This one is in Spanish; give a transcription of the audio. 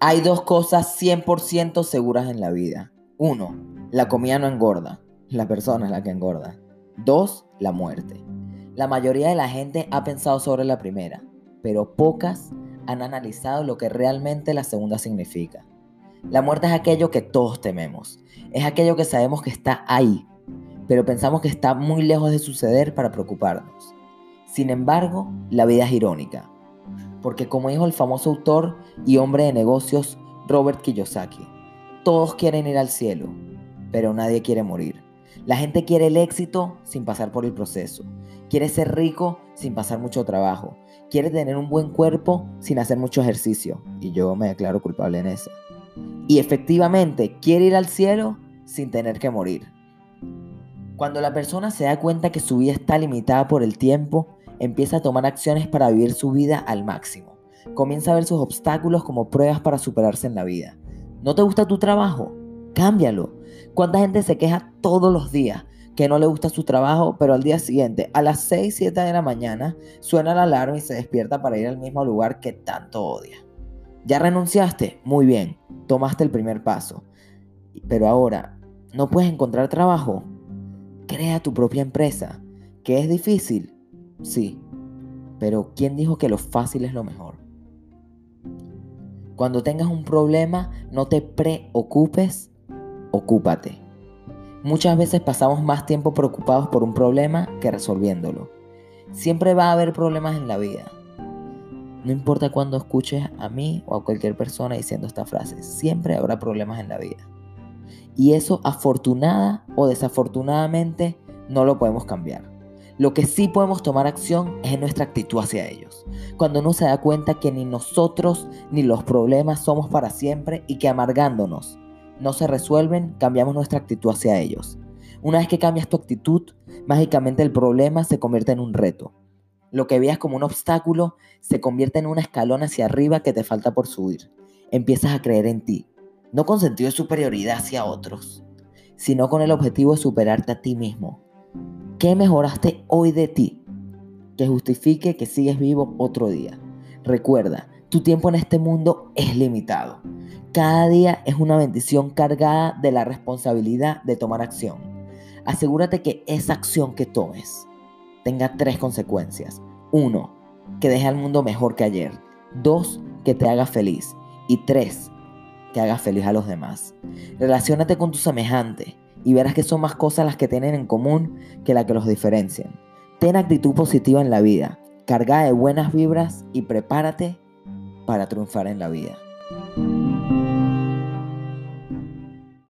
Hay dos cosas 100% seguras en la vida. Uno, la comida no engorda, la persona es la que engorda. Dos, la muerte. La mayoría de la gente ha pensado sobre la primera, pero pocas han analizado lo que realmente la segunda significa. La muerte es aquello que todos tememos, es aquello que sabemos que está ahí, pero pensamos que está muy lejos de suceder para preocuparnos. Sin embargo, la vida es irónica, porque como dijo el famoso autor y hombre de negocios Robert Kiyosaki, todos quieren ir al cielo, pero nadie quiere morir. La gente quiere el éxito sin pasar por el proceso. Quiere ser rico sin pasar mucho trabajo. Quiere tener un buen cuerpo sin hacer mucho ejercicio. Y yo me declaro culpable en eso. Y efectivamente quiere ir al cielo sin tener que morir. Cuando la persona se da cuenta que su vida está limitada por el tiempo, empieza a tomar acciones para vivir su vida al máximo. Comienza a ver sus obstáculos como pruebas para superarse en la vida. ¿No te gusta tu trabajo? Cámbialo. ¿Cuánta gente se queja todos los días que no le gusta su trabajo, pero al día siguiente, a las 6, 7 de la mañana, suena la alarma y se despierta para ir al mismo lugar que tanto odia? ¿Ya renunciaste? Muy bien, tomaste el primer paso. Pero ahora, ¿no puedes encontrar trabajo? Crea tu propia empresa. ¿Que es difícil? Sí, pero ¿quién dijo que lo fácil es lo mejor? Cuando tengas un problema, no te preocupes, ocúpate. Muchas veces pasamos más tiempo preocupados por un problema que resolviéndolo. Siempre va a haber problemas en la vida. No importa cuando escuches a mí o a cualquier persona diciendo esta frase, siempre habrá problemas en la vida. Y eso afortunada o desafortunadamente no lo podemos cambiar. Lo que sí podemos tomar acción es en nuestra actitud hacia ellos. Cuando uno se da cuenta que ni nosotros ni los problemas somos para siempre y que amargándonos no se resuelven, cambiamos nuestra actitud hacia ellos. Una vez que cambias tu actitud, mágicamente el problema se convierte en un reto. Lo que veas como un obstáculo se convierte en un escalón hacia arriba que te falta por subir. Empiezas a creer en ti, no con sentido de superioridad hacia otros, sino con el objetivo de superarte a ti mismo ¿Qué mejoraste hoy de ti que justifique que sigues vivo otro día? Recuerda, tu tiempo en este mundo es limitado. Cada día es una bendición cargada de la responsabilidad de tomar acción. Asegúrate que esa acción que tomes tenga tres consecuencias. Uno, que deje al mundo mejor que ayer. Dos, que te haga feliz. Y tres, que haga feliz a los demás. Relaciónate con tu semejante y verás que son más cosas las que tienen en común que las que los diferencian. Ten actitud positiva en la vida, carga de buenas vibras y prepárate para triunfar en la vida.